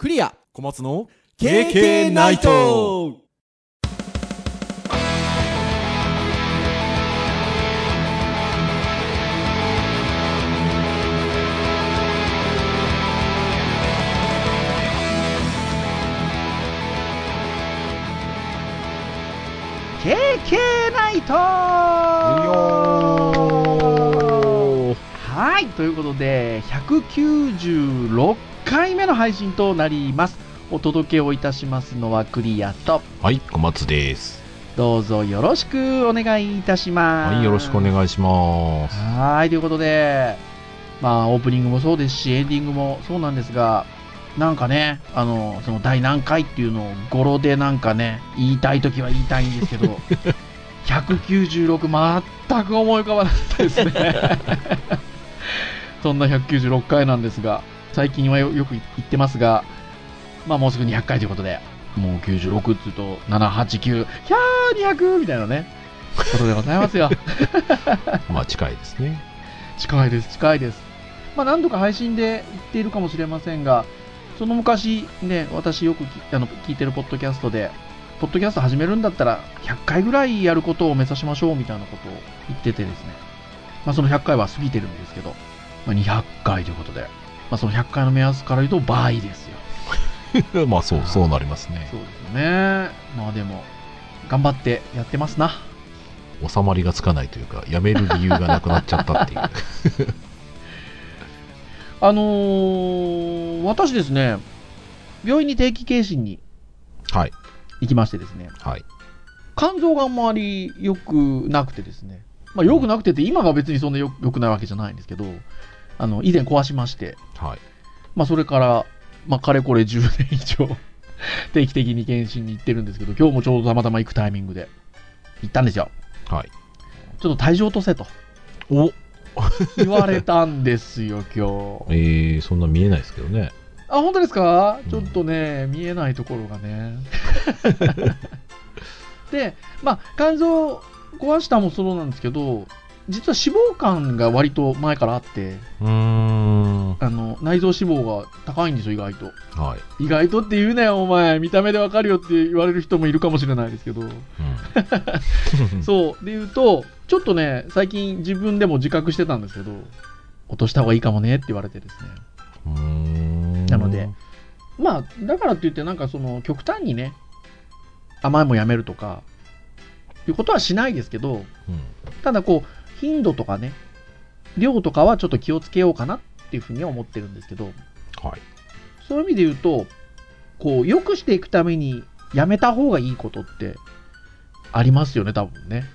クリア。小松の KK ナイト。ナイト。はい、ということで、196回目の配信となります。お届けをいたしますのはクリアと、はい小松ですどうぞよろしくお願いいたします。はいよろしくお願いしますはい、ということで、まあ、オープニングもそうですし、エンディングもそうなんですが、なんかね、あの、その第何回っていうのを語呂でなんかね、言いたいときは言いたいんですけど、196全く思い浮かばなかったですね。そんな196回なんですが、最近はよよく言ってますが、まあもうすぐ200回ということで、もう96っつうと、789、ひゃー200みたいなね、ことでございますよ。まあ近いですね。近いです、近いです。まあ、何度か配信で言っているかもしれませんが、その昔、ね、私よくきあの聞いてるポッドキャストで、ポッドキャスト始めるんだったら、100回ぐらいやることを目指しましょうみたいなことを言っててですね、まあ、その100回は過ぎてるんですけど、まあ、200回ということで、まあ、その100回の目安から言うと倍ですよ。まあそうそうなりますねそうですよね。まあでも、頑張ってやってますな。収まりがつかないというかやめる理由がなくなっちゃったっていう あのー私ですね、病院に定期検診にはい行きましてですね、はい肝臓があんまり良くなくてですね、まあ、良くなくてって今が別にそんなよ良くないわけじゃないんですけど、あの以前壊しまして、はい。まあ、それから、まあ、かれこれ10年以上 定期的に検診に行ってるんですけど、今日もちょうどたまたま行くタイミングで行ったんですよ。はい。ちょっと体重落とせと。お。言われたんですよ、今日。えー、そんな見えないですけどね。あ、本当ですか？うん。ちょっとね、見えないところがね。で、まあ、肝臓壊したもそうなんですけど、実は脂肪肝が割と前からあって、うーんあの内臓脂肪が高いんですよ、意外と。はい、意外とって言うなよ、お前。見た目でわかるよって言われる人もいるかもしれないですけど。うん、そう。で言うと、ちょっとね、最近自分でも自覚してたんですけど、落とした方がいいかもねって言われてですね。なのでまあ、だからって言って、なんかその、極端にね、甘いもんやめるとか、いうことはしないですけど、うんただこう、頻度とかね、量とかはちょっと気をつけようかなっていうふうには思ってるんですけど、はい。そういう意味で言うと、こう、良くしていくためにやめた方がいいことってありますよね、多分ね。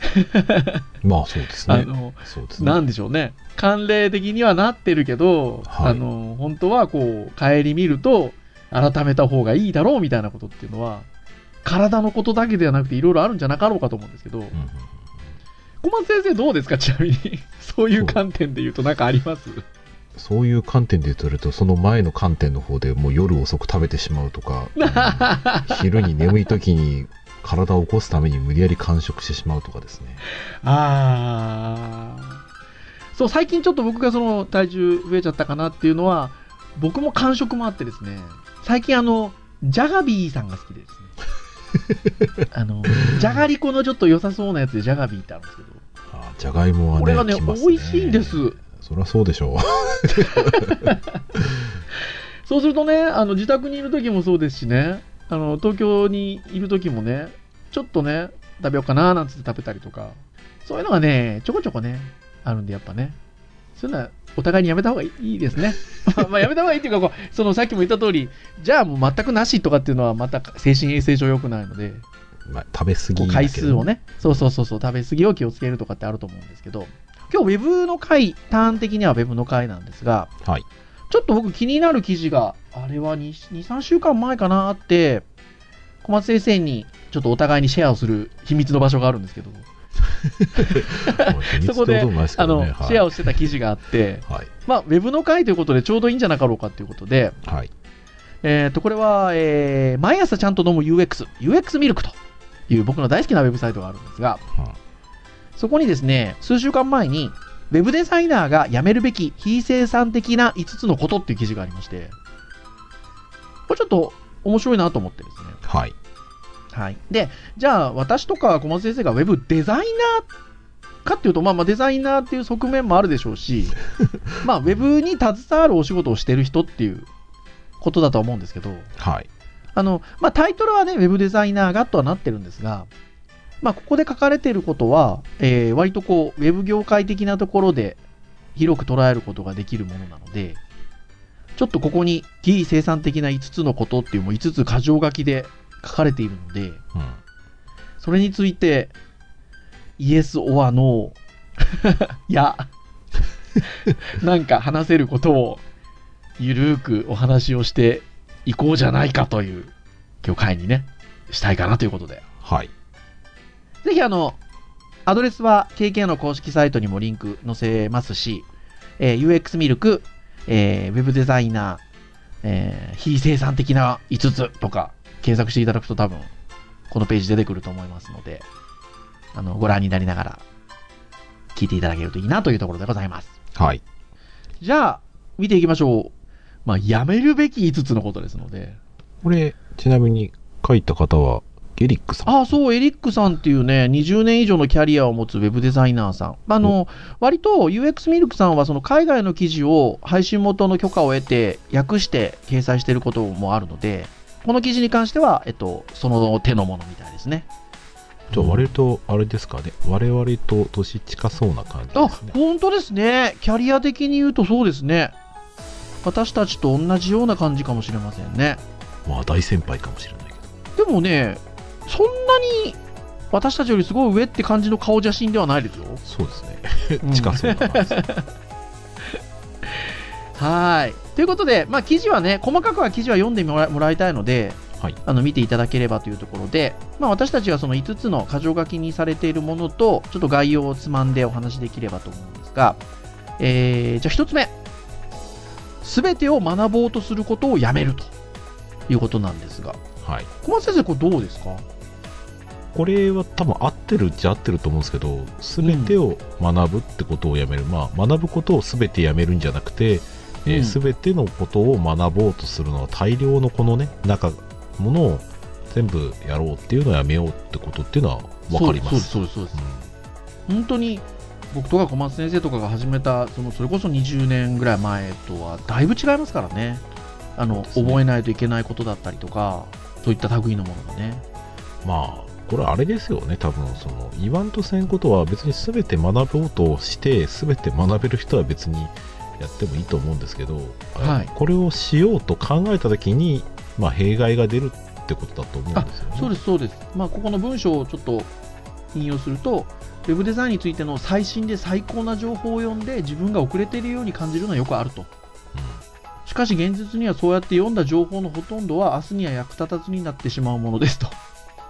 まあそうですね。あの、そうですね。なんでしょうね。慣例的にはなってるけど、はい。あの、本当はこう、帰り見ると、改めた方がいいだろうみたいなことっていうのは、体のことだけではなくていろいろあるんじゃなかろうかと思うんですけど、うんうん小松先生どうですか？ちなみに。そういう観点で言うと何かあります？そういう観点で言うとその前の観点の方でもう夜遅く食べてしまうとかうん 昼に眠い時に体を起こすために無理やり完食してしまうとかですね。あー。そう、最近ちょっと僕がその体重増えちゃったかなっていうのは、僕も感触もあってですね、最近あの、ジャガビーさんが好きでですね。あの、じゃがりこのちょっと良さそうなやつでジャガビーってあるんですけど、あじゃがいもはねこれがね、きます美味しいんです。そりゃそうでしょう。そうするとね、あの自宅にいる時もそうですしね、あの東京にいる時もね、ちょっとね、食べようかななんつって食べたりとか、そういうのがね、ちょこちょこね、あるんで、やっぱね、そういうのはお互いにやめた方がいいですね。まあまあやめた方がいいっていうかこう、そのさっきも言った通り、じゃあもう全くなしとかっていうのは、また精神衛生上良くないので、まあ、食べ過ぎこう回数をね、そうそうそうそう、食べ過ぎを気をつけるとかってあると思うんですけど、今日ウェブの回、ターン的にはウェブの回なんですが、はい。ちょっと僕気になる記事が、あれは2、2 3週間前かなあって、小松先生にちょっとお互いにシェアをする秘密の場所があるんですけど、そこで、あの、シェアをしてた記事があって、はい。まあ、ウェブの回ということでちょうどいいんじゃなかろうかということで、はい。えっ、と、これは、えー毎朝ちゃんと飲む UX、UX ミルクという僕の大好きなウェブサイトがあるんですが、そこにですね、数週間前に、ウェブデザイナーがやめるべき非生産的な5つのことっていう記事がありまして、これちょっと面白いなと思ってですね。はい。はい。で、じゃあ、私とか小松先生がウェブデザイナーかっていうと、まあまあデザイナーっていう側面もあるでしょうし、まあウェブに携わるお仕事をしてる人っていうことだとは思うんですけど、はい。あの、まあタイトルはね、ウェブデザイナーがとはなってるんですが、まあここで書かれていることは、えー割とこう、ウェブ業界的なところで広く捉えることができるものなので、ちょっとここに非生産的な5つのことっていうも5つ箇条書きで書かれているので、うん。それについて、イエス・オア・ノー、いや、なんか話せることを、ゆるーくお話をしていこうじゃないかという、今日会にね、したいかなということで。はい。ぜひあの、アドレスは KK の公式サイトにもリンク載せますし、えー UX ミルク、えーウェブデザイナー、えー非生産的な5つとか検索していただくと多分このページ出てくると思いますので、あの、ご覧になりながら聞いていただけるといいなというところでございます。はい。じゃあ、見ていきましょう。まあ、やめるべき5つのことですので。これ、ちなみに書いた方は、ゲリックさん。ああ、そう、エリックさんっていうね、20年以上のキャリアを持つウェブデザイナーさん。あの、割と UX ミルクさんはその海外の記事を配信元の許可を得て、訳して掲載していることもあるので、この記事に関しては、えっと、その手のものみたいですね。じゃあ、割と、あれですかね。我々と年近そうな感じあですね。本当ですね。キャリア的に言うとそうですね。私たちと同じような感じかもしれませんね。まあ、大先輩かもしれないけど。でもね、そんなに私たちよりすごい上って感じの顔写真ではないですよ。そうですうんね。近そうだな。はい。ということで、まあ、記事はね、細かくは記事は読んでもらもらいたいので、はいあの見ていただければというところで、まあ、私たちがその5つの箇条書きにされているものと、ちょっと概要をつまんでお話しできればと思うんですが、えーじゃあ1つ目。すべてを学ぼうとすることをやめるということなんですが、はい。小松先生、これどうですか？これは多分合ってるっちゃ合ってると思うんですけど、すべてを学ぶってことをやめる。まあ、学ぶことをすべてやめるんじゃなくて、うんすべてのことを学ぼうとするのは大量のこのね、中、ものを全部やろうっていうのをやめようってことっていうのは分かります。そうです、そうです、そうです。うん本当に僕とか小松先生とかが始めたそのそれこそ20年ぐらい前とはだいぶ違いますからね。あのね。覚えないといけないことだったりとかそういった類のものがね。まあ、これあれですよね、多分その言わんとせんことは別に全て学ぼうとして、全て学べる人は別にやってもいいと思うんですけど、はい。これをしようと考えたときに、まあ、弊害が出るってことだと思うんですよね。そうですそうです。まあここの文章をちょっと引用するとウェブデザインについての最新で最高な情報を読んで自分が遅れているように感じるのはよくあると。しかし現実にはそうやって読んだ情報のほとんどは明日には役立たずになってしまうものですと。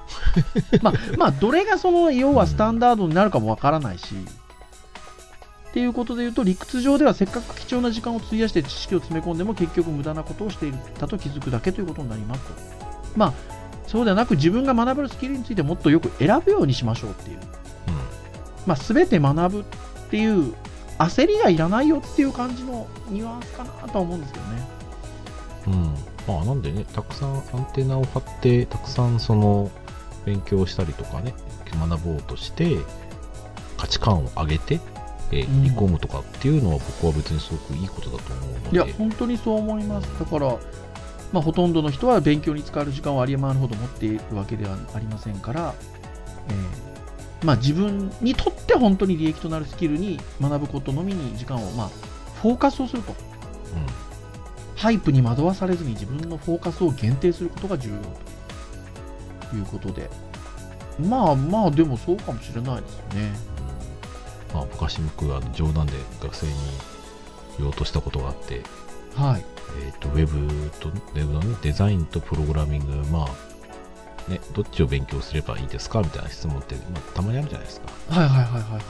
まあまあどれがその要はスタンダードになるかもわからないし、っていうことで言うと理屈上ではせっかく貴重な時間を費やして知識を詰め込んでも結局無駄なことをしている。だと気づくだけということになりますと。まあそうではなく自分が学べるスキルについてもっとよく選ぶようにしましょうっていう。うんまあ、全て学ぶっていう焦りがいらないよっていう感じのニュアンスかなとは思うんですけどね。うんまあ、なんでね、たくさんアンテナを張って、たくさんその勉強したりとかね、学ぼうとして、価値観を上げて、えー込むとかっていうのは僕は別にすごくいいことだと思うので、いや、本当にそう思います。だから、まあ、ほとんどの人は勉強に使える時間を有り余るほど持っているわけではありませんから、えーまあ、自分にとって本当に利益となるスキルに学ぶことのみに時間を、まあ、フォーカスをすると。ハイプに惑わされずに自分のフォーカスを限定することが重要ということで。まあまあ、でもそうかもしれないですよね。うんまあ、昔僕あの冗談で学生に言おうとしたことがあって、はい。えー、とウェブとウェブの、ね、デザインとプログラミング、まあね、どっちを勉強すればいいですかみたいな質問って、まあ、たまにあるじゃないですか。はいはいはいはいはい。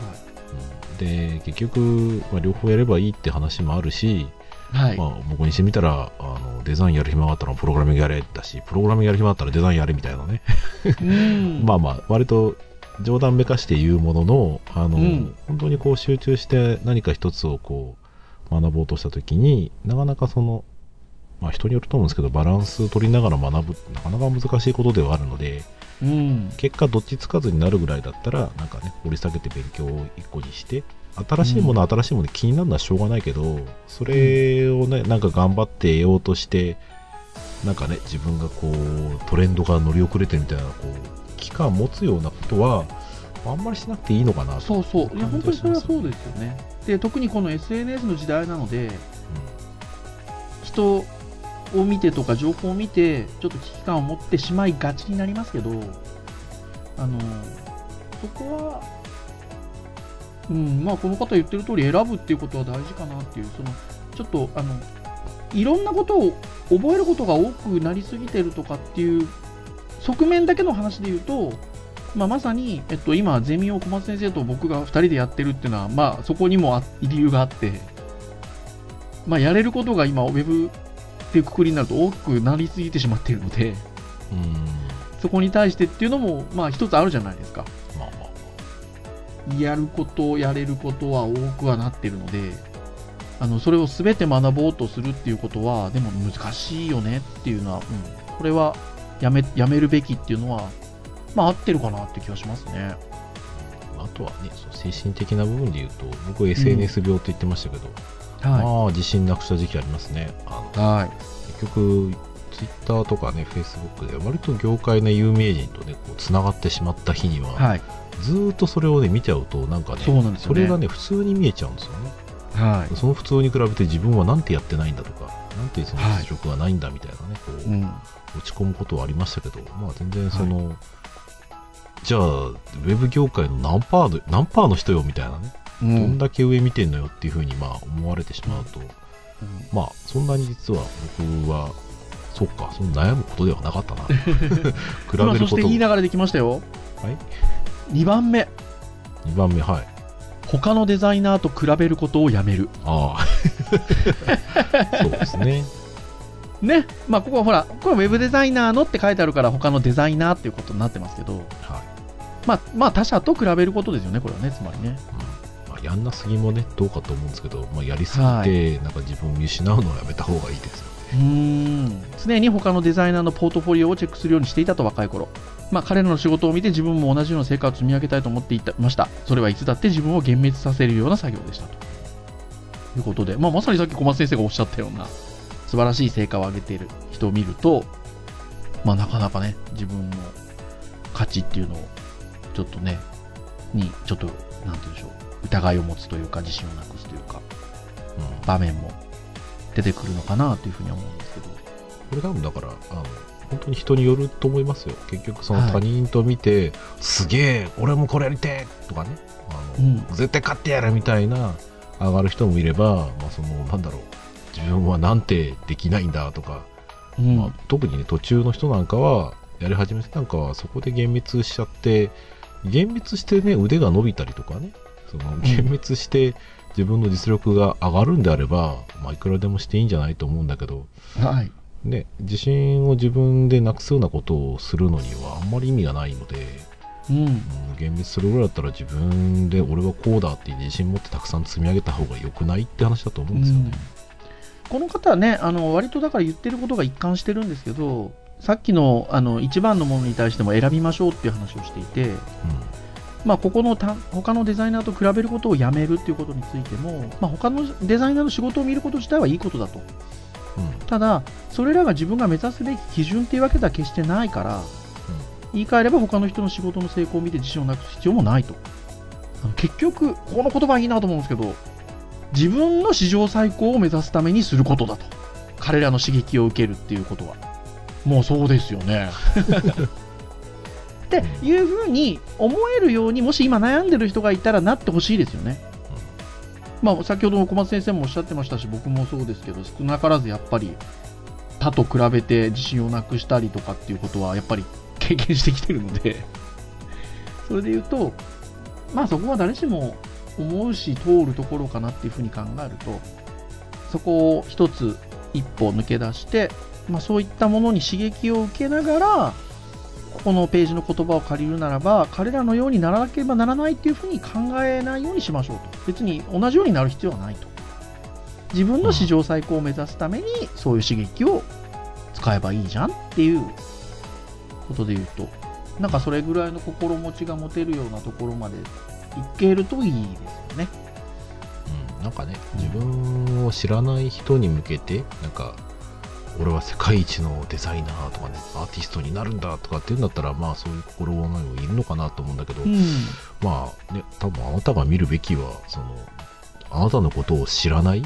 うん、で結局、まあ、両方やればいいって話もあるし、はい。まあ、僕にしてみたらあのデザインやる暇があったらプログラミングやれだしプログラミングやる暇があったらデザインやれみたいなね、うん まあまあ割と冗談めかして言うもののあの、うん本当にこう集中して何か一つをこう学ぼうとした時になかなかそのまあ人によると思うんですけど、バランス取りながら学ぶ、なかなか難しいことではあるので、うん。結果どっちつかずになるぐらいだったら、なんかね、掘り下げて勉強を一個にして、新しいもの、新しいもので気になるのはしょうがないけど、それをね、なんか頑張って得ようとして、なんかね、自分がこう、トレンドが乗り遅れてるみたいな、こう、期間持つようなことは、あんまりしなくていいのかなと。そうそう。いや、本当にそれはそうす。ですよね。で、特にこの SNS の時代なので、人を見てとか情報を見て、ちょっと危機感を持ってしまいがちになりますけど、あの、そこは、うん、まあ、この方言ってる通り選ぶっていうことは大事かなっていう、その、ちょっと、あの、いろんなことを覚えることが多くなりすぎてるとかっていう側面だけの話で言うと、まあ、まさに、えっと、今、ゼミを小松先生と僕が2人でやってるっていうのは、まあ、そこにもあ理由があって、まあ、やれることが今、ウェブっていうくくりになると多くなりすぎてしまっているので、うん。うん。そこに対してっていうのも、まあ、一つあるじゃないですか。まあまあ。やること、やれることは多くはなってるので、あのそれを全て学ぼうとするっていうことは、でも難しいよねっていうのは、うん、これはやめやめるべきっていうのは、まあ、合ってるかなって気がしますね。あとはね、そう精神的な部分で言うと、僕 SNS 病って言ってましたけど、はまあ自信なくした時期ありますね。はい。結局、Twitter とかね、Facebook で割と業界の有名人とね、こう繋がってしまった日には、はい。ずーっとそれをね、見ちゃうと、なんかね、そねれがね、普通に見えちゃうんですよね。はい。その普通に比べて自分はなんてやってないんだとか、なんてその実力がないんだみたいなね、こう、うん。落ち込むことはありましたけど、まあ全然その、じゃあ、ウェブ業界の何パーの、何パーの人よみたいなね、うどんだけ上見てんのよっていうふうにまあ思われてしまうと、まあそんなに実は僕は、そっか、その悩むことではなかったな。比べまあ、ることを。そしていい流れできましたよ。はい？2番目。2番目、はい。他のデザイナーと比べることをやめる。ああ。そうですね。ね。まあ、ここはほら、これウェブデザイナーのって書いてあるから、他のデザイナーっていうことになってますけど、はい。まあ、まあ、他者と比べることですよね、これはね、つまりね。うんまあ、やんなすぎもね、どうかと思うんですけど、まあ、やりすぎて、なんか自分を見失うのはやめた方がいいですようーん。常に他のデザイナーのポートフォリオをチェックするようにしていたと若い頃、まあ、彼らの仕事を見て自分も同じような成果を積み上げたいと思っていた。ましたそれはいつだって自分を幻滅させるような作業でしたと。いうことで、まあ、まさにさっき小松先生がおっしゃったような素晴らしい成果を上げている人を見ると、まあ、なかなかね自分の価値っていうのをちょっとねにちょっとなんて言うんでしょう疑いを持つというか自信をなくすというかうん。場面も出てくるのかなというふうには思うんですけど。これ多分だから、あの、本当に人によると思いますよ。結局そのはい。他人と見て、すげえ、俺もこれやりてえとかね、あの、うん。絶対勝ってやるみたいな上がる人もいれば、まあその、なんだろう、自分はなんてできないんだとか、うん。まあ、特にね、途中の人なんかは、やり始めてなんかはそこで幻滅しちゃって、幻滅してね、腕が伸びたりとかね、その幻滅して自分の実力が上がるんであれば、まあいくらでもしていいんじゃないと思うんだけど、はい。ね、自信を自分でなくすようなことをするのにはあんまり意味がないので、うん。うん、幻滅するぐらいだったら自分で俺はこうだって自信持ってたくさん積み上げた方が良くないって話だと思うんですよね。この方はね、あの割とだから言ってることが一貫してるんですけど、さっきのあの一番のものに対しても選びましょうっていう話をしていて、まあ、ここのた他のデザイナーと比べることをやめるっていうことについても、まあ、他のデザイナーの仕事を見ること自体はいいことだと。うんうんただ、それらが自分が目指すべき基準っていうわけでは決してないから、言い換えれば他の人の仕事の成功を見て自信をなくす必要もないと。結局、この言葉いいなと思うんですけど、自分の史上最高を目指すためにすることだと。彼らの刺激を受けるっていうことは。もうそうですよね。っていうふうに思えるように、もし今悩んでる人がいたらなってほしいですよね。まあ、先ほどの小松先生もおっしゃってましたし、僕もそうですけど、少なからずやっぱり他と比べて自信をなくしたりとかっていうことは、やっぱり経験してきてるので、それで言うと、まあそこは誰しも思うし、通るところかなっていうふうに考えると、そこを一つ一歩抜け出して、まあ、そういったものに刺激を受けながら、このページの言葉を借りるならば、彼らのようにならなければならないっていうふうに考えないようにしましょうと。別に同じようになる必要はないと自分の史上最高を目指すためにそういう刺激を使えばいいじゃんっていうことで言うとなんかそれぐらいの心持ちが持てるようなところまでいけるといいですよね。うん、なんかね自分を知らない人に向けてなんか俺は世界一のデザイナーとかねアーティストになるんだとかっていうんだったらまあそういう心構えもいるのかなと思うんだけど、うんまあね多分あなたが見るべきはそのあなたのことを知らない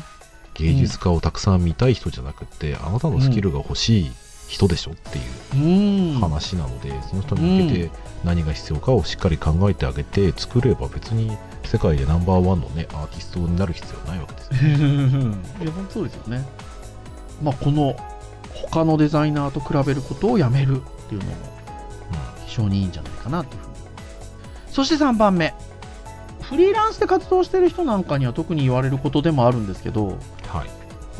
芸術家をたくさん見たい人じゃなくって、あなたのスキルが欲しい人でしょっていううん話なので、その人に向けて何が必要かをしっかり考えてあげて作れば別に世界でナンバーワンのねアーティストになる必要ないわけですよ。いや本当ですよね。まあこの他のデザイナーと比べることをやめるっていうのも非常にいいんじゃないかなというふうに。そして3番目。フリーランスで活動してる人なんかには特に言われることでもあるんですけど、うんはい、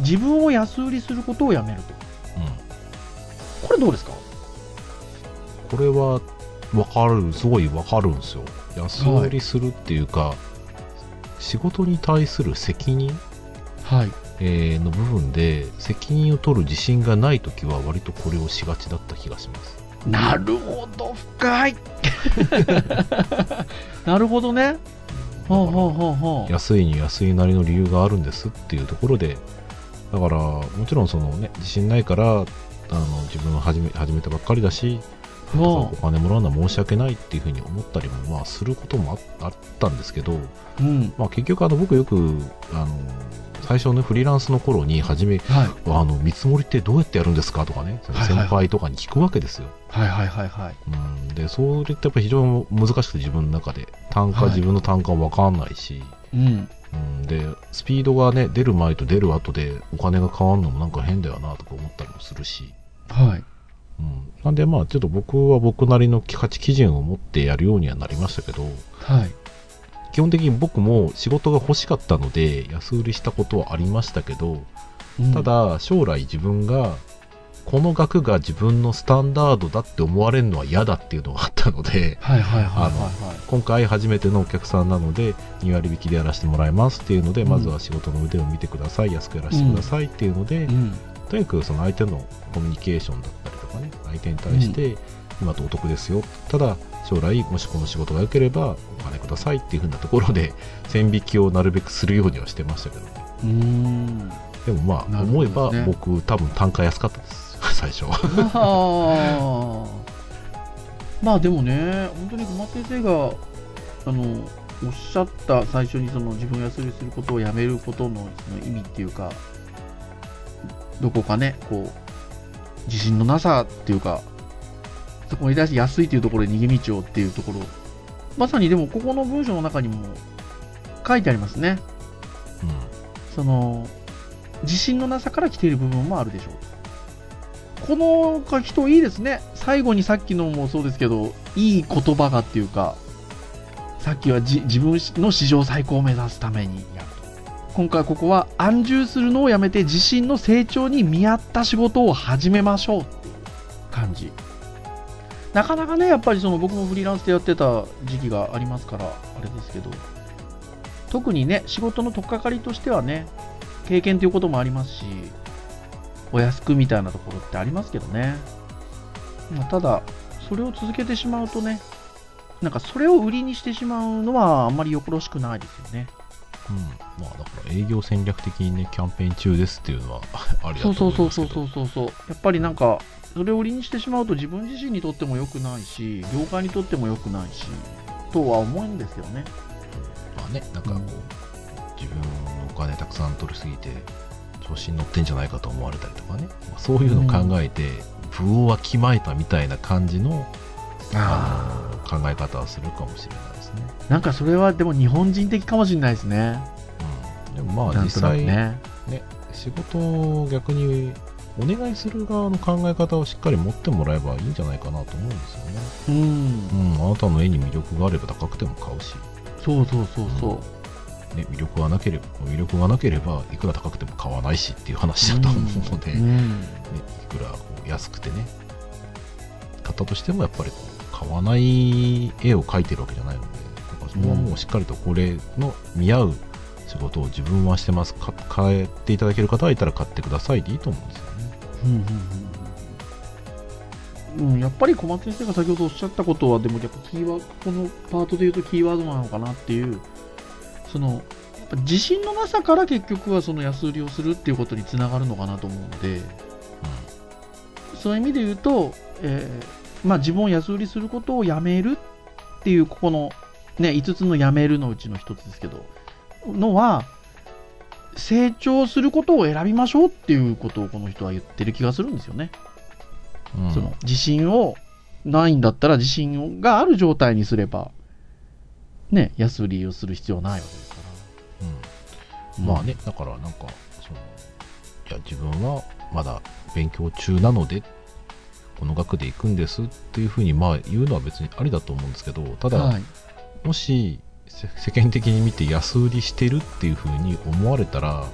自分を安売りすることをやめると。うん、これどうですか？これは分かるすごい分かるんですよ安売りするっていうか、仕事に対する責任、はい。えーの部分で責任を取る自信がない時は割とこれをしがちだった気がしますなるほど、深い。なるほどね。ほうほうほうほう。安いに安いなりの理由があるんですっていうところでだからもちろんそのね自信ないからあの自分は始め始めたばっかりだしおほ金もらうのは申し訳ないっていうふうに思ったりもまあすることもああったんですけど、う。うん。まあ、結局あの僕よくあの最初ねフリーランスの頃に初めはい。あの見積もりってどうやってやるんですかとかね先輩とかに聞くわけですよ、はいはいはいはい。うん、でそれってやっぱ非常に難しくて自分の中で単価、はい自分の単価分かんないし、うん。うん、でスピードがね出る前と出る後でお金が変わるのもなんか変だよなとか思ったりもするし、はい。うん、なんでまあちょっと僕は僕なりの価値基準を持ってやるようにはなりましたけどはい。基本的に僕も仕事が欲しかったので安売りしたことはありましたけどうん。た、だ将来自分がこの額が自分のスタンダードだって思われるのは嫌だっていうのがあったので。今回初めてのお客さんなので2割引きでやらせてもらいますっていうので、うん。まずは仕事の腕を見てください。安くやらせてくださいっていうので、うん。とにかくその相手のコミュニケーションだったりとかね相手に対して今とお得ですよ、ただ将来もしこの仕事が良ければお金くださいっていう風なところで線引きをなるべくするようにはしてましたけどね。うーん。でもまあ思えば僕多分単価安かったです。最初 まあでもね、本当に小松先生があのおっしゃった最初にその自分を安売りすることをやめることのその意味っていうか、どこかね、こう、自信のなさっていうか、そこに対して安いというところで逃げ道をっていうところ、まさにでもここの文章の中にも書いてありますね。うその自信のなさから来ている部分もあるでしょう。この書きといいですね。最後にさっきのもそうですけどいい言葉がっていうかさっきはじ自分の史上最高を目指すためにやると。今回ここは安住するのをやめて自身の成長に見合った仕事を始めましょうっていう感じなかなかねやっぱりその僕もフリーランスでやってた時期がありますからあれですけど。特にね仕事の取っかかりとしてはね経験ということもありますしお安くみたいなところってありますけどね、まあ、ただそれを続けてしまうとねなんかそれを売りにしてしまうのはあんまりよろしくないですよね、うん、まあだから営業戦略的にねキャンペーン中ですっていうのは ありだとそうそう思いますけど。そうそうそうそうそうやっぱりなんかそれを売りにしてしまうと自分自身にとっても良くないし業界にとっても良くないしとは思うんですよね。まあね、なんかこう、自分のお金たくさん取りすぎて、調子に乗ってんじゃないかと思われたりとかね、まあそういうのを考えて、部をわきまえたみたいな感じのあの考え方をするかもしれないね。なんかそれはでも日本人的かもしれないですね。うん、でもまあ実際、ね仕事を逆にお願いする側の考え方をしっかり持ってもらえばいいんじゃないかなと思うんですよね。うん。うん、あなたの絵に魅力があれば高くても買うし、そうそうそうそう。ね、魅力がなければ、魅力がなければいくら高くても買わないしっていう話だと思うので、うん。ね、いくらこう安くてね。買ったとしてもやっぱりこう買わない絵を描いてるわけじゃないのでそこはもうしっかりとこれの見合う仕事を自分はしてますか？買っていただける方はいたら買ってくださいでいいと思うんですよね。うんうんうんうん、やっぱり小松先生が先ほどおっしゃったことは、でもやっぱキーワー、このパートで言うとキーワードなのかなっていう、その、やっぱ自信のなさから結局はその安売りをするっていうことにつながるのかなと思うので、そういう意味で言うと、えーまあ、自分を安売りすることをやめるっていう、ここの、ね、5つのやめるのうちの1つですけど、のは、成長することを選びましょうっていうことをこの人は言ってる気がするんですよね。うんその自信をないんだったら自信がある状態にすれば、ね、安売りをする必要はないわけですかうんら。まあね、だからなんか、その、いや、自分はまだ勉強中なので、この学で行くんですっていうふうに、まあ言うのは別にありだと思うんですけど、ただ、はい。もしせ世間的に見て安売りしてるっていうふうに思われたら、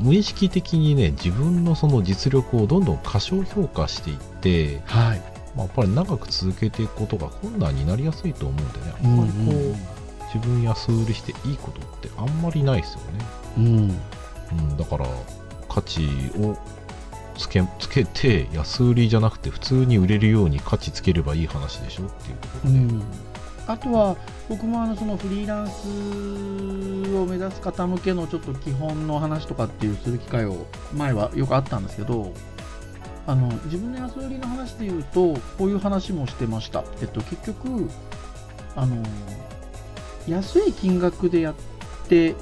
無意識的にね、自分のその実力をどんどん過小評価していって、はい。まあ、やっぱり長く続けていくことが困難になりやすいと思うんでね、あんまりこう、自分安売りしていいことってあんまりないですよね。うん。うん、だから価値をつけつけて安売りじゃなくて普通に売れるように価値つければいい話でしょっていうところで、うん。あとは、僕もあのそのフリーランスを目指す方向けのちょっと基本の話とかっていうする機会を前はよくあったんですけど、あの自分の安売りの話で言うと、こういう話もしてました。えっと、結局、あの、安い金額でやって、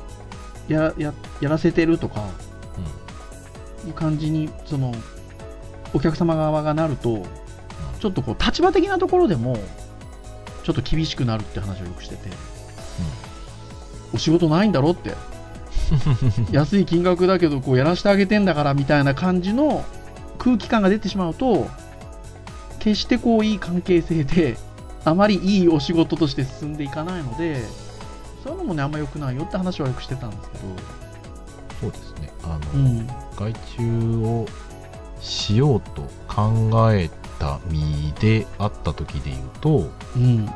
やややらせてるとかいう感じに、その、お客様側がなると、ちょっとこう立場的なところでもちょっと厳しくなるって話をよくしてて、お仕事ないんだろって。安い金額だけどこうやらせてあげてんだからみたいな感じの空気感が出てしまうと決してこういい関係性であまりいいお仕事として進んでいかないのでそういうのもねあんま良くないよって話はよくしてたんですけそうですね。あの、ど、うん、外注をしようと考えた身であった時で言うとうん、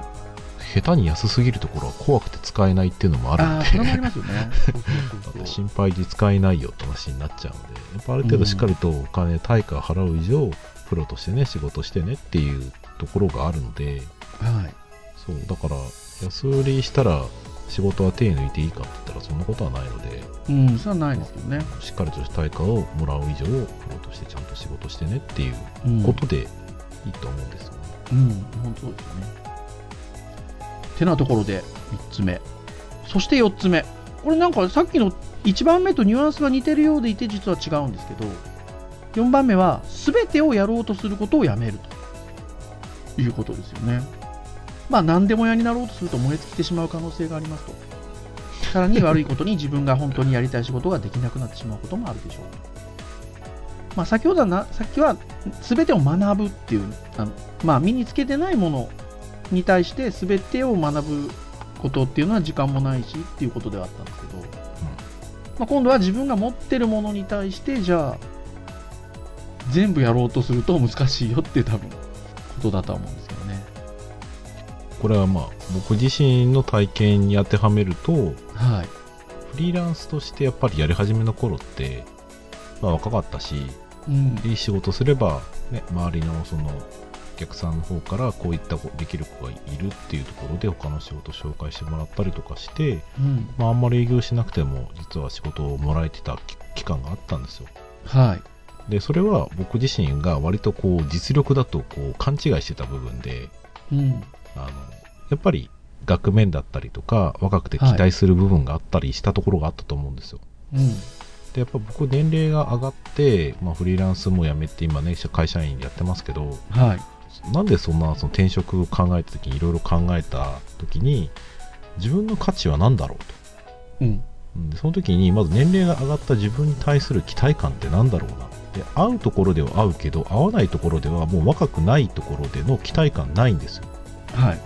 下手に安すぎるところは怖くて使えないっていうのもあるんで心配で使えないよって話になっちゃうんでやっぱある程度しっかりとお金、対価を払う以上プロとしてね仕事してねっていうところがあるのではいそう。だから安売りしたら仕事は手抜いていいかって言ったらそんなことはないのでうんそれはないですけどね、しっかりとした対価をもらう以上プロとしてちゃんと仕事してねっていううん、ことでいいと思うんですよね。うん、本当そうですよね。てなところで3つ目。そして4つ目。これなんかさっきの1番目とニュアンスが似てるようでいて実は違うんですけど、4番目は全てをやろうとすることをやめるということですよね。まあ何でも屋になろうとすると燃え尽きてしまう可能性がありますと。さらに悪いことに自分が本当にやりたい仕事ができなくなってしまうこともあるでしょう。まあ先ほどはな、さっきは全てを学ぶっていう、あのまあ、身につけてないものに対して全てを学ぶことっていうのは時間もないしっていうことではあったんですけど、まあ、今度は自分が持ってるものに対してじゃあ全部やろうとすると難しいよっていう多分ことだとは思うんですけどね。これはまあ僕自身の体験に当てはめるとはい。フリーランスとしてやっぱりやり始めの頃って、まあ、若かったしうん。いい仕事すれば、ね、周りのそのお客さんの方からこういった子できる子がいるっていうところで他の仕事を紹介してもらったりとかして、うん。まあ、あんまり営業しなくても実は仕事をもらえてた期期間があったんですよはい。でそれは僕自身が割とこう実力だとこう勘違いしてた部分でうん。あのやっぱり額面だったりとか若くて期待する部分があったりしたところがあったと思うんですよ、うん。でやっぱ僕年齢が上がって、まあ、フリーランスも辞めて今ね会社員やってますけどはい。なんでそんなその転職を考えた時にいろいろ考えた時に自分の価値は何だろうとうん。その時にまず年齢が上がった自分に対する期待感って何だろうなで会うところでは会うけど会わないところではもう若くないところでの期待感ないんですよはい。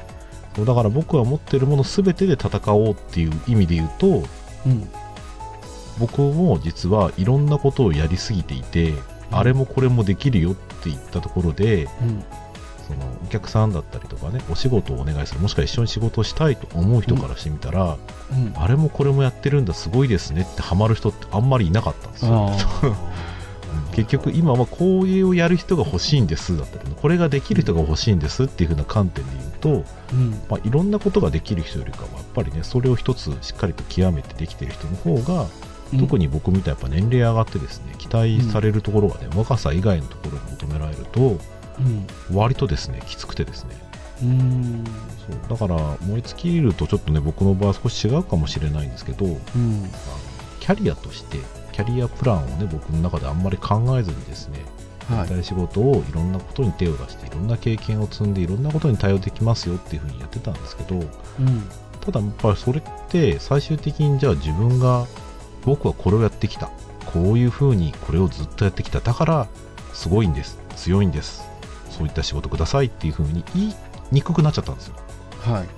そうだから僕は持ってるもの全てで戦おうっていう意味で言うとうん。僕も実はいろんなことをやりすぎていて、あれもこれもできるよって言ったところでうん。そのお客さんだったりとかねお仕事をお願いするもしくは一緒に仕事をしたいと思う人からしてみたら、うん。あれもこれもやってるんだすごいですねってハマる人ってあんまりいなかったんですよ。結局今はこういうをやる人が欲しいんですだったりねこれができる人が欲しいんですっていう風な観点で言うと、うん。まあ、いろんなことができる人よりかはやっぱりねそれを一つしっかりと極めてできてる人の方が、特に僕みたいにやっぱ年齢上がってですね期待されるところがね、若さ以外のところに求められるとうん。割とですねきつくてですね。うん。そう。だから燃え尽きるとちょっとね僕の場合は少し違うかもしれないんですけどあのうんキャリアとしてキャリアプランをね僕の中であんまり考えずにですねやはい。りたい仕事をいろんなことに手を出していろんな経験を積んでいろんなことに対応できますよっていうふうにやってたんですけどうん。ただやっぱりそれって最終的にじゃあ自分が僕はこれをやってきた。こういうふうにこれをずっとやってきた。だからすごいんです。強いんです。そういった仕事ください。っていうふうに言いにくくなっちゃったんですよ。はい。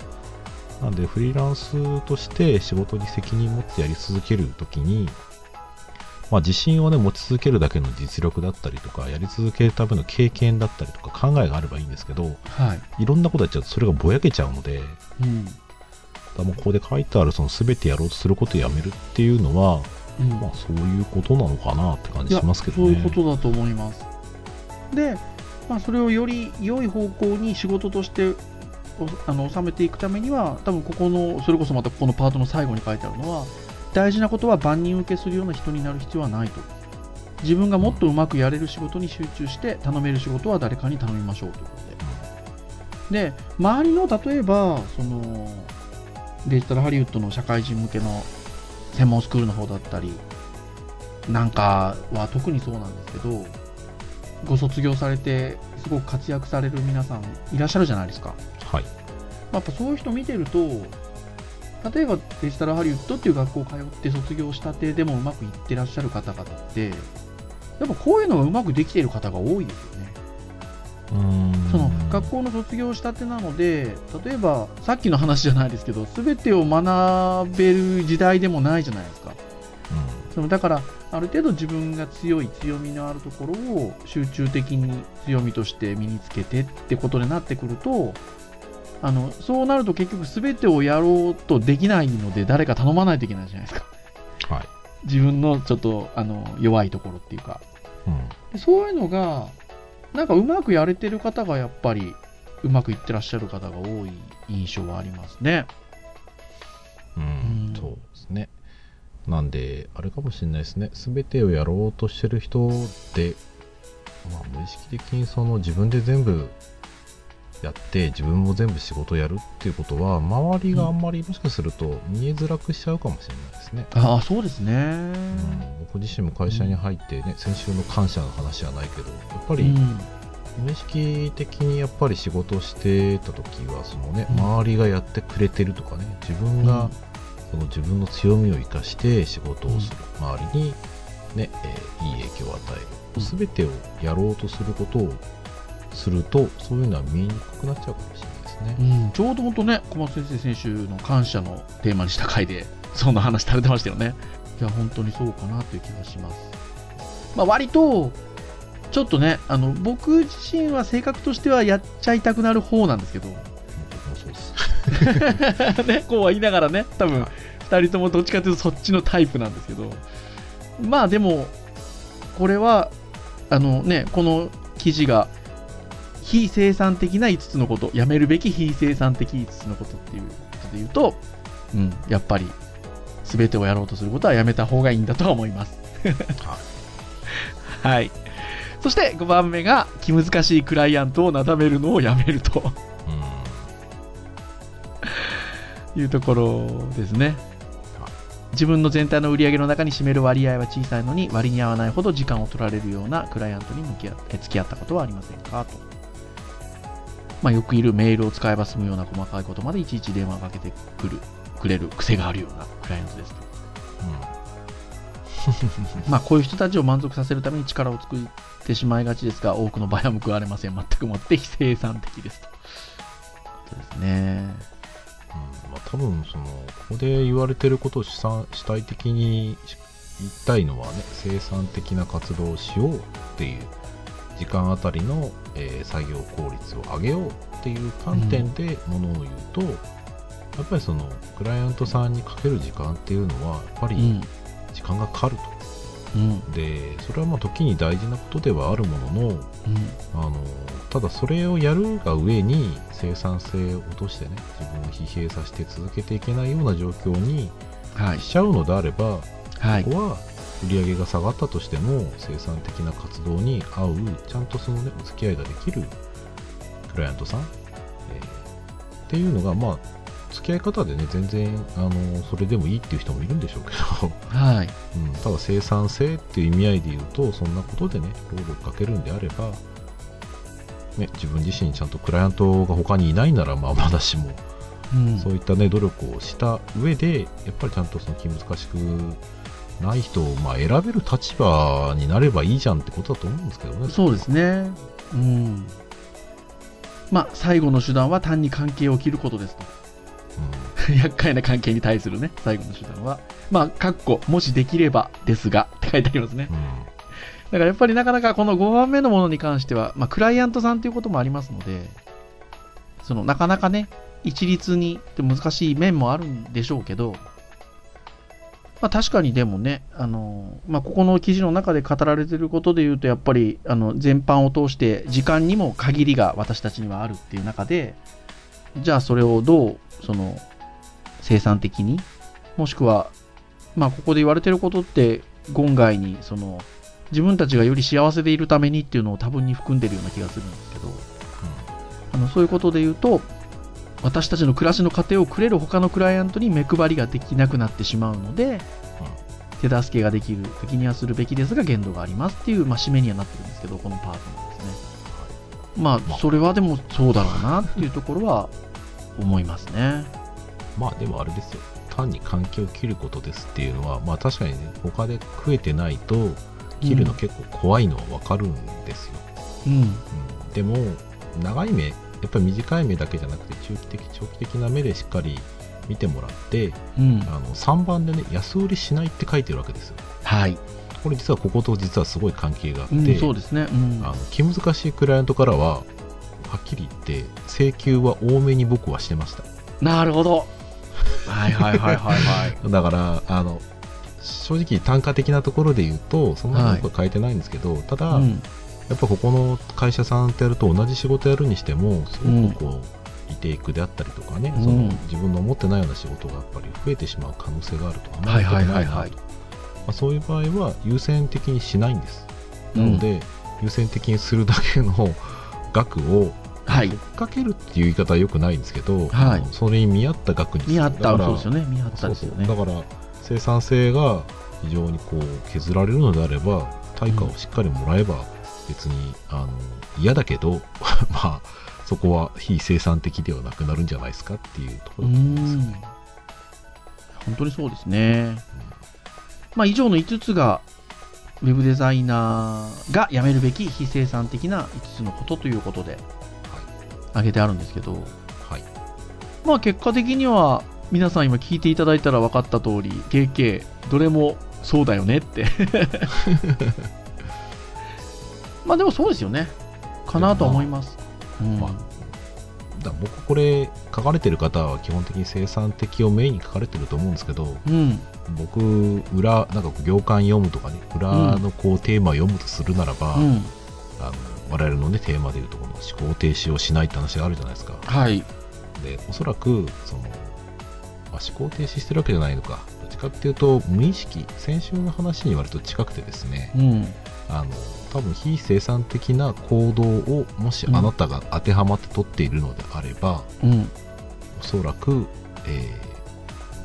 なんでフリーランスとして仕事に責任持ってやり続けるときに、まあ、自信をね持ち続けるだけの実力だったりとかやり続けるための経験だったりとか考えがあればいいんですけどはい。いろんなことやっちゃうとそれがぼやけちゃうのでうんだもうここで書いてあるその全てやろうとすることをやめるっていうのは、うんまあ、そういうことなのかなって感じしますけどね。そういうことだと思います。で、まあ、それをより良い方向に仕事としておあの収めていくためには、多分ここの、それこそまたこのパートの最後に書いてあるのは、大事なことは万人受けするような人になる必要はないと。自分がもっとうまくやれる仕事に集中して、頼める仕事は誰かに頼みましょうということで。で、周りの例えば、そのデジタルハリウッドの社会人向けの専門スクールの方だったり、なんかは特にそうなんですけど、ご卒業されて、すごく活躍される皆さんいらっしゃるじゃないですか。はい、やっぱそういう人見てると、例えばデジタルハリウッドっていう学校通って卒業したてでもうまくいってらっしゃる方々って、やっぱこういうのがうまくできている方が多いですよね。その学校の卒業したてなので、例えばさっきの話じゃないですけど、すべてを学べる時代でもないじゃないですか。そのだから、ある程度自分が強い、強みのあるところを集中的に強みとして身につけてってことになってくると、あのそうなると結局全てをやろうとできないので、誰か頼まないといけないじゃないですか。うんはい自分のちょっとあの弱いところっていうか。うんでそういうのが、なんかうまくやれてる方がやっぱりうまくいってらっしゃる方が多い印象はありますね。うんうんそうですね。なんで、あれかもしれないですね。すべてをやろうとしてる人って、まあ、無意識的にその自分で全部やって、自分も全部仕事やるっていうことは、周りがあんまりもしかすると見えづらくしちゃうかもしれないですね。ああ、そうですね。うん、僕自身も会社に入ってね、先週の感謝の話じゃないけど、やっぱり、うん。無意識的にやっぱり仕事をしてた時はそのね、うん。周りがやってくれてるとかね自分がその自分の強みを生かして仕事をする、周りに、ねえーいい影響を与えうん。る、全てをやろうとすることをするとそういうのは見えにくくなっちゃうかもしれないですね。うん、ちょうど本当ね、小松先生選手の感謝のテーマにした回で、そんな話されてましたよね。いや、本当にそうかなという気がします。まあ、割と、ちょっとね、あの、僕自身は性格としてはやっちゃいたくなる方なんですけど、ね、こうは言いながらね、多分はい二人ともどっちかというとそっちのタイプなんですけど、まあでも、これは、あのね、この記事が、非生産的な5つのこと、やめるべき非生産的5つのことっていうことで言うと、うん、やっぱり、すべてをやろうとすることはやめた方がいいんだとは思います。はい。そして5番目が、気難しいクライアントをなだめるのをやめると。いうところですね。自分の全体の売り上げの中に占める割合は小さいのに割に合わないほど時間を取られるようなクライアントに向き合え付き合ったことはありませんかと。まあ、よくいるメールを使えば済むような細かいことまでいちいち電話をかけてくるくれる癖があるようなクライアントですと。まあこういう人たちを満足させるために力を作ってしまいがちですが、多くの場合は報われません。全くもって非生産的ですと。そうですね。うんまあ、多分そのここで言われてることを主さ主体的に言いたいのはね生産的な活動をしようっていう時間あたりの、えー作業効率を上げようっていう観点でものを言うと、やっぱりそのクライアントさんにかける時間っていうのはやっぱりうん。時間がかかると、うん。でそれはまあ時に大事なことではあるもののうん。あのただそれをやるが上に生産性を落としてね自分を疲弊させて続けていけないような状況にはい。しちゃうのであれば、はい。ここは売り上げが下がったとしても生産的な活動に合うちゃんとそのねお付き合いができるクライアントさん、えーっていうのがまあ付き合い方でね全然あのそれでもいいっていう人もいるんでしょうけど、はい。うん、ただ生産性っていう意味合いで言うとそんなことでね労力かけるんであれば、ね、自分自身ちゃんとクライアントが他にいないならまあまだしもうん。そういったね努力をした上でやっぱりちゃんとその気難しくない人をまあ選べる立場になればいいじゃんってことだと思うんですけどね。そうですね。うん。まあ、最後の手段は単に関係を切ることですと。厄介な関係に対するね、最後の手段は。まあ、かっこ、もしできればですが、って書いてありますね。うん。うん。だからやっぱりなかなかこの5番目のものに関しては、まあ、クライアントさんということもありますので、その、なかなかね、一律にって難しい面もあるんでしょうけど、まあ、確かにでもね、あのまあ、ここの記事の中で語られていることで言うと、やっぱりあの全般を通して時間にも限りが私たちにはあるっていう中で、じゃあそれをどうその生産的に、もしくは、まあ、ここで言われてることって言外にその自分たちがより幸せでいるためにっていうのを多分に含んでるような気がするんですけど、あのそういうことで言うと、私たちの暮らしの糧をくれる他のクライアントに目配りができなくなってしまうので、手助けができる時にはするべきですが限度がありますっていう、まあ、締めにはなってるんですけどこのパートナーですね。まあそれはでもそうだろうなっていうところは思いますね。まあでもあれですよ。単に関係を切ることですっていうのは、まあ確かにね、他で食えてないと、切るの結構怖いのはわかるんですよ。うん。うん。でも、長い目、やっぱり短い目だけじゃなくて、中期的、長期的な目でしっかり見てもらって、うん。あの3番でね、安売りしないって書いてるわけですよ。はい、これ実はここと実はすごい関係があって、うん、そうですね、うん。あの気難しいクライアントからは、はっきり言って、請求は多めに僕はしてました。なるほど。はいはいはいはいはい。だから、あの、正直単価的なところで言うと、そんなに僕は変えてないんですけど、ただ、うんやっぱここの会社さんとやると同じ仕事やるにしても、すごくこう、リテイクであったりとかね、うん。その自分の思ってないような仕事がやっぱり増えてしまう可能性があると、あまあそういう場合は優先的にしないんです。なので、優先的にするだけの 額を、はい。追っかけるっていう言い方はよくないんですけど、はい。それに見合った額にする。見合ったそうですよね。見合ったですよね。だから生産性が非常にこう削られるのであれば対価をしっかりもらえば別に、あの嫌だけど まあそこは非生産的ではなくなるんじゃないですかっていうとこうろだと思います。ん。本当にそうですね。まあ、以上の5つが、ウェブデザイナーがやめるべき非生産的な5つのことということで挙げてあるんですけど、はい、まあ結果的には皆さん今聞いていただいたら分かった通り、KK、どれもそうだよねって。まあでもそうですよね。かなとは思います。うんまあだ僕これ書かれてる方は基本的に生産的をメインに書かれてると思うんですけどうん。僕裏なんか行間読むとかね裏のこうテーマを読むとするならば、うん。あの我々のねテーマでいうとこの思考停止をしないって話があるじゃないですかはい。でおそらくその、まあ、思考停止してるわけじゃないのかどっちかっていうと無意識先週の話に割と近くてですねうん。あの多分非生産的な行動をもしあなたが当てはまって取っているのであれば、うん。おそらく、えー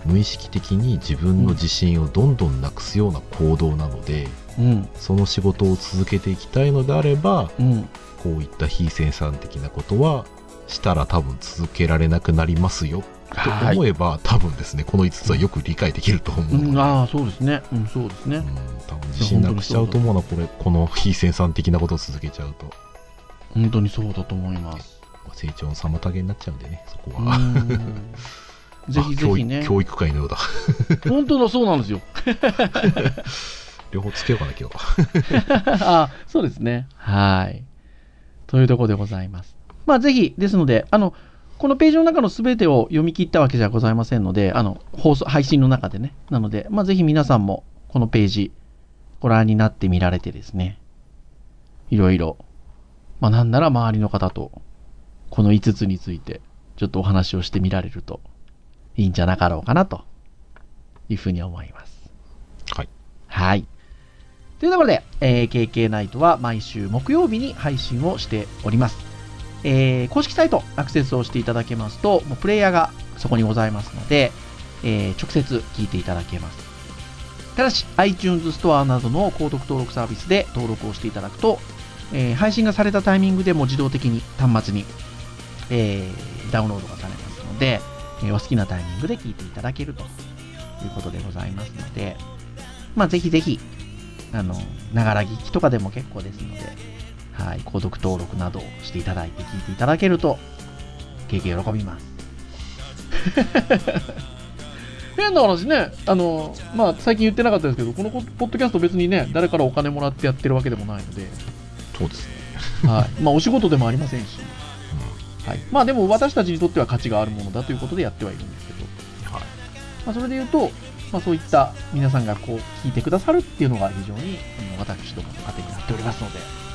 無意識的に自分の自信をどんどんなくすような行動なので、うん。その仕事を続けていきたいのであればうん。こういった非生産的なことはしたら多分続けられなくなりますよとはい思えば、多分ですねこの5つはよく理解できると思うので、うん、ああ、そうですね。うん、そうですねうん。多分自信なくしちゃうと思うなこれこの非生産的なことを続けちゃうと、本当にそうだと思います。まあ成長の妨げになっちゃうんでねそこうは、ん ぜひぜひねあ教育。教育会のようだ 本当だ、そうなんですよ。了 両方つけようかな、今日。あ、そうですね。はい。というところでございます。まあ、ぜひ、ですので、あの、このページの中のすべてを読み切ったわけじゃございませんので、あの、放送、配信の中でね。なので、まあ、ぜひ皆さんも、このページ、ご覧になってみられてですね、いろいろ、まあ、なんなら周りの方と、この5つについて、ちょっとお話をしてみられると、いいんじゃなかろうかな、というふうに思います。はい。はい。というところで、えー KK ナイトは毎週木曜日に配信をしております。えー公式サイトアクセスをしていただけますと、もうプレイヤーがそこにございますので、えー直接聞いていただけます。ただし、iTunes ストアなどの購読登録サービスで登録をしていただくと、えー配信がされたタイミングでも自動的に端末に、えーダウンロードがされますので、えーお好きなタイミングで聞いていただけるということでございますので、まあ、ぜひぜひ、あの、ながら聞きとかでも結構ですので、はい、購読登録などをしていただいて聞いていただけると、経験喜びます。変な話ね、あの、まあ、最近言ってなかったですけど、このポポッドキャスト別にね、誰からお金もらってやってるわけでもないので、そうですね。はい。まあ、お仕事でもありませんし、はい。まあ、でも私たちにとっては価値があるものだということでやってはいるんですけど、はい。まあ、それで言うと、まあ、そういった皆さんがこう聞いてくださるっていうのが非常に私どもの糧になっておりますので、はい。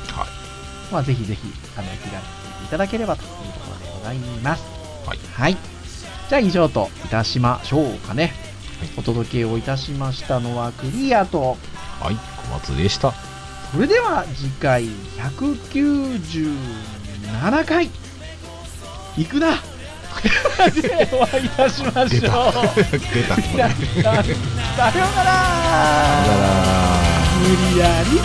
まあ、ぜひぜひあの気軽に聞いていただければというところでございます。はい。はい。じゃあ以上といたしましょうかね。はいお届けをいたしましたのはクリアと、はい。小松でした。それでは次回197回行くな でお会いいたしましょう出た。出 た。さようならさよなら無理やり